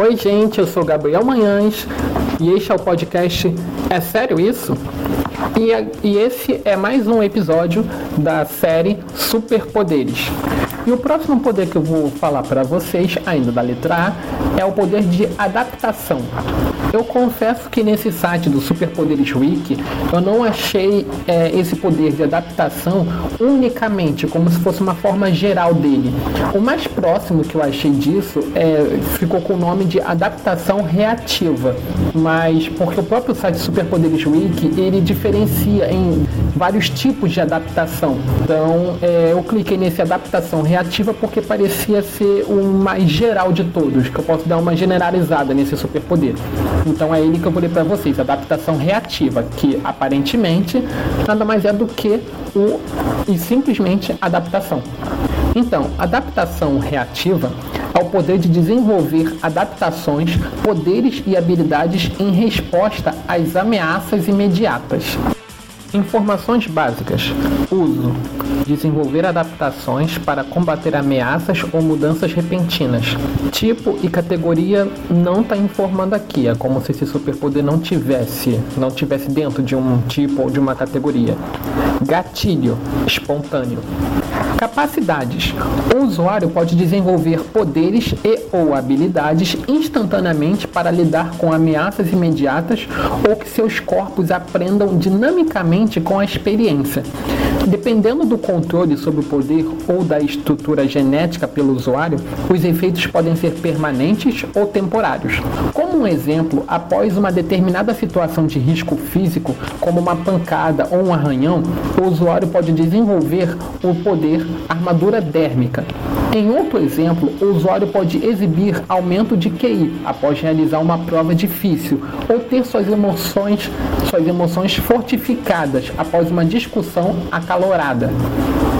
Oi, gente, eu sou Gabriel Manhães e este é o podcast É Sério Isso? E, e esse é mais um episódio da série Superpoderes. E o próximo poder que eu vou falar para vocês, ainda da letra A, é o poder de adaptação. Eu confesso que nesse site do Superpoderes Wiki eu não achei é, esse poder de adaptação unicamente como se fosse uma forma geral dele. O mais próximo que eu achei disso é, ficou com o nome de adaptação reativa, mas porque o próprio site Superpoderes Wiki ele diferencia em vários tipos de adaptação. Então é, eu cliquei nesse adaptação reativa porque parecia ser o mais geral de todos, que eu posso dar uma generalizada nesse superpoder. Então é ele que eu vou ler para vocês, adaptação reativa, que aparentemente nada mais é do que o e simplesmente adaptação. Então, adaptação reativa é o poder de desenvolver adaptações, poderes e habilidades em resposta às ameaças imediatas. Informações básicas. Uso. Desenvolver adaptações para combater ameaças ou mudanças repentinas. Tipo e categoria não está informando aqui. É como se esse superpoder não tivesse, não tivesse dentro de um tipo ou de uma categoria. Gatilho. Espontâneo. Capacidades. O usuário pode desenvolver poderes e ou habilidades instantaneamente para lidar com ameaças imediatas ou que seus corpos aprendam dinamicamente com a experiência. Dependendo do controle sobre o poder ou da estrutura genética pelo usuário, os efeitos podem ser permanentes ou temporários. Como um exemplo, após uma determinada situação de risco físico, como uma pancada ou um arranhão, o usuário pode desenvolver o poder armadura dérmica. Em outro exemplo, o usuário pode exibir aumento de QI após realizar uma prova difícil ou ter suas emoções, suas emoções fortificadas após uma discussão acalorada.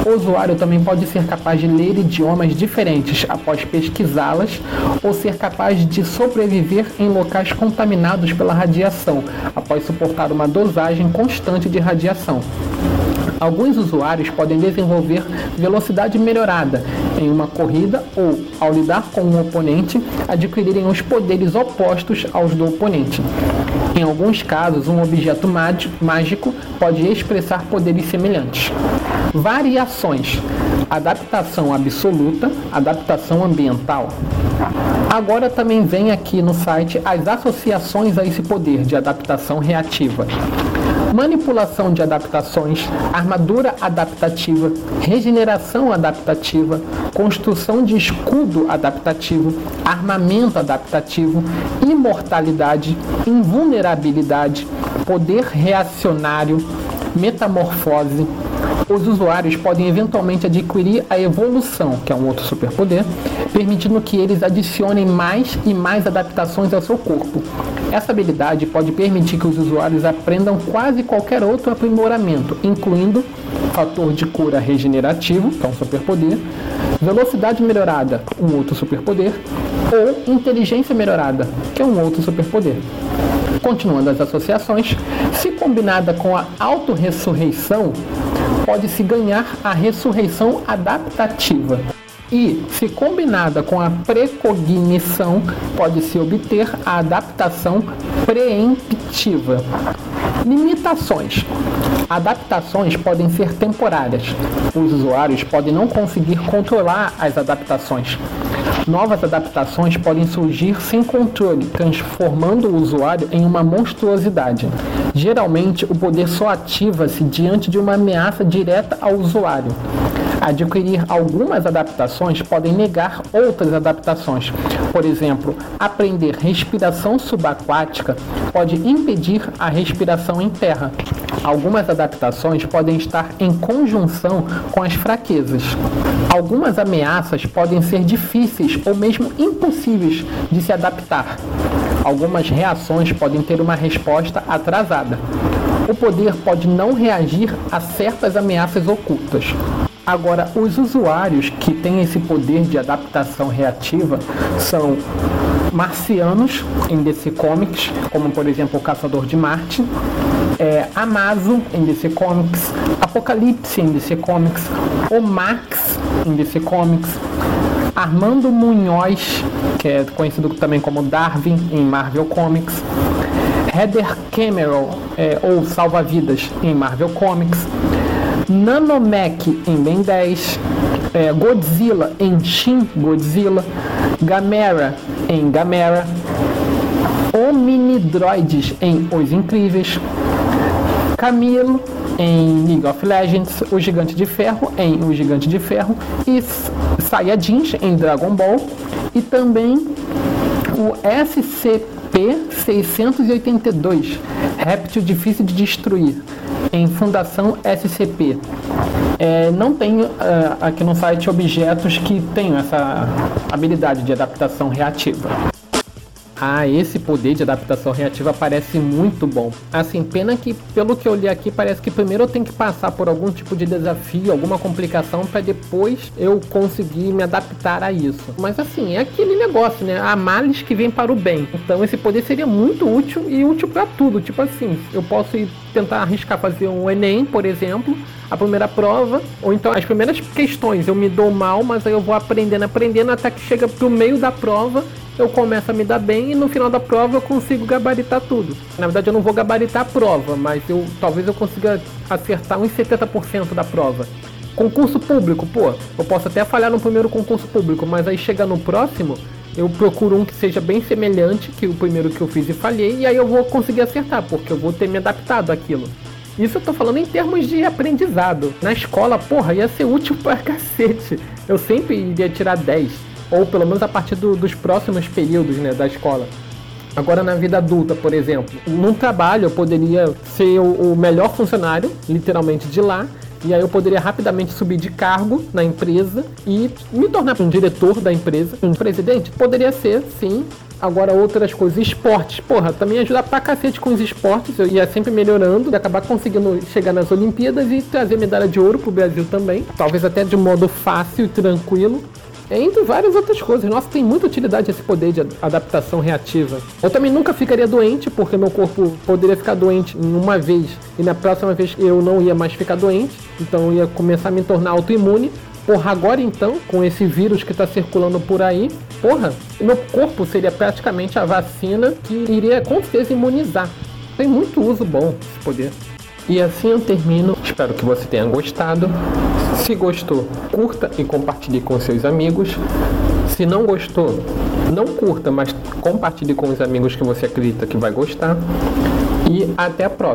O usuário também pode ser capaz de ler idiomas diferentes após pesquisá-las ou ser capaz de sobreviver em locais contaminados pela radiação após suportar uma dosagem constante de radiação. Alguns usuários podem desenvolver velocidade melhorada em uma corrida ou, ao lidar com um oponente, adquirirem os poderes opostos aos do oponente. Em alguns casos, um objeto mágico pode expressar poderes semelhantes. Variações: adaptação absoluta, adaptação ambiental. Agora também vem aqui no site as associações a esse poder de adaptação reativa manipulação de adaptações, armadura adaptativa, regeneração adaptativa, construção de escudo adaptativo, armamento adaptativo, imortalidade, invulnerabilidade, poder reacionário, metamorfose, os usuários podem eventualmente adquirir a evolução, que é um outro superpoder, permitindo que eles adicionem mais e mais adaptações ao seu corpo. Essa habilidade pode permitir que os usuários aprendam quase qualquer outro aprimoramento, incluindo fator de cura regenerativo, que é um superpoder, velocidade melhorada, um outro superpoder, ou inteligência melhorada, que é um outro superpoder. Continuando as associações, se combinada com a autorressurreição, pode-se ganhar a ressurreição adaptativa. E, se combinada com a precognição, pode-se obter a adaptação preemptiva. Limitações. Adaptações podem ser temporárias. Os usuários podem não conseguir controlar as adaptações. Novas adaptações podem surgir sem controle, transformando o usuário em uma monstruosidade. Geralmente, o poder só ativa-se diante de uma ameaça direta ao usuário. Adquirir algumas adaptações podem negar outras adaptações. Por exemplo, aprender respiração subaquática pode impedir a respiração em terra. Algumas adaptações podem estar em conjunção com as fraquezas. Algumas ameaças podem ser difíceis ou mesmo impossíveis de se adaptar. Algumas reações podem ter uma resposta atrasada. O poder pode não reagir a certas ameaças ocultas. Agora, os usuários que têm esse poder de adaptação reativa são marcianos em DC Comics, como por exemplo o Caçador de Marte, é, Amazo em DC Comics, Apocalipse em DC Comics, Max em DC Comics, Armando Munhoz, que é conhecido também como Darwin em Marvel Comics. Heather Cameron, é, ou Salva-Vidas em Marvel Comics. Nanomech em Ben 10. É, Godzilla em Shin Godzilla. Gamera em Gamera. Hominidroides em Os Incríveis. Camilo em League of Legends, o Gigante de Ferro em O Gigante de Ferro e Saiyajins em Dragon Ball e também o SCP-682, Réptil Difícil de Destruir, em Fundação SCP. É, não tem uh, aqui no site objetos que tenham essa habilidade de adaptação reativa. Ah, esse poder de adaptação reativa parece muito bom. Assim, pena que, pelo que eu li aqui, parece que primeiro eu tenho que passar por algum tipo de desafio, alguma complicação, para depois eu conseguir me adaptar a isso. Mas assim, é aquele negócio, né? Há males que vem para o bem. Então esse poder seria muito útil e útil para tudo. Tipo assim, eu posso ir tentar arriscar fazer um Enem, por exemplo, a primeira prova, ou então as primeiras questões eu me dou mal, mas aí eu vou aprendendo, aprendendo até que chega pro meio da prova eu começo a me dar bem e no final da prova eu consigo gabaritar tudo. Na verdade eu não vou gabaritar a prova, mas eu talvez eu consiga acertar uns 70% da prova. Concurso público, pô, eu posso até falhar no primeiro concurso público, mas aí chega no próximo, eu procuro um que seja bem semelhante que o primeiro que eu fiz e falhei, e aí eu vou conseguir acertar, porque eu vou ter me adaptado àquilo. Isso eu tô falando em termos de aprendizado. Na escola, porra, ia ser útil pra cacete. Eu sempre iria tirar 10 ou pelo menos a partir do, dos próximos períodos né, da escola. Agora, na vida adulta, por exemplo, num trabalho eu poderia ser o, o melhor funcionário, literalmente, de lá, e aí eu poderia rapidamente subir de cargo na empresa e me tornar um diretor da empresa, um presidente. Poderia ser, sim. Agora outras coisas, esportes, porra, também ajuda pra cacete com os esportes, eu ia sempre melhorando acabar conseguindo chegar nas Olimpíadas e trazer medalha de ouro pro Brasil também. Talvez até de modo fácil e tranquilo entre várias outras coisas. Nossa, tem muita utilidade esse poder de adaptação reativa. Eu também nunca ficaria doente, porque meu corpo poderia ficar doente em uma vez e na próxima vez eu não ia mais ficar doente, então eu ia começar a me tornar autoimune. Porra, agora então, com esse vírus que está circulando por aí, porra, meu corpo seria praticamente a vacina que iria com certeza imunizar. Tem muito uso bom esse poder. E assim eu termino. Espero que você tenha gostado. Se gostou, curta e compartilhe com seus amigos. Se não gostou, não curta, mas compartilhe com os amigos que você acredita que vai gostar. E até a próxima.